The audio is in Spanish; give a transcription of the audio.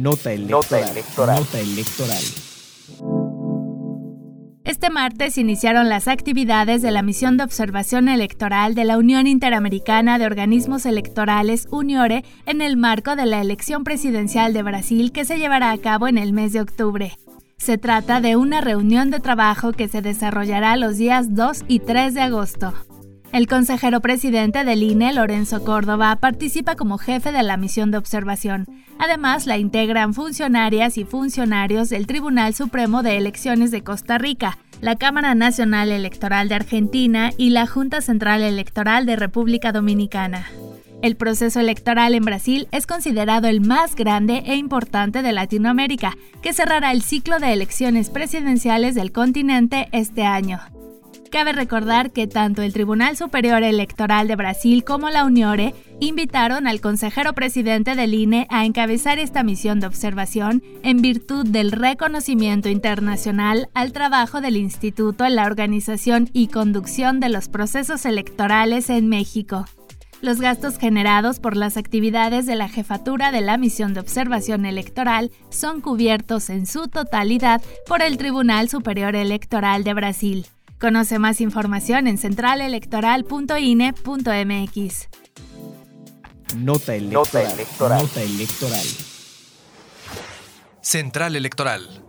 Nota electoral. Nota electoral. Este martes iniciaron las actividades de la misión de observación electoral de la Unión Interamericana de Organismos Electorales, UNIORE, en el marco de la elección presidencial de Brasil que se llevará a cabo en el mes de octubre. Se trata de una reunión de trabajo que se desarrollará los días 2 y 3 de agosto. El consejero presidente del INE, Lorenzo Córdoba, participa como jefe de la misión de observación. Además, la integran funcionarias y funcionarios del Tribunal Supremo de Elecciones de Costa Rica, la Cámara Nacional Electoral de Argentina y la Junta Central Electoral de República Dominicana. El proceso electoral en Brasil es considerado el más grande e importante de Latinoamérica, que cerrará el ciclo de elecciones presidenciales del continente este año. Cabe recordar que tanto el Tribunal Superior Electoral de Brasil como la UNIORE invitaron al consejero presidente del INE a encabezar esta misión de observación en virtud del reconocimiento internacional al trabajo del instituto en la organización y conducción de los procesos electorales en México. Los gastos generados por las actividades de la jefatura de la misión de observación electoral son cubiertos en su totalidad por el Tribunal Superior Electoral de Brasil. Conoce más información en centralelectoral.ine.mx. Nota electoral. Nota electoral. Nota electoral. Central Electoral.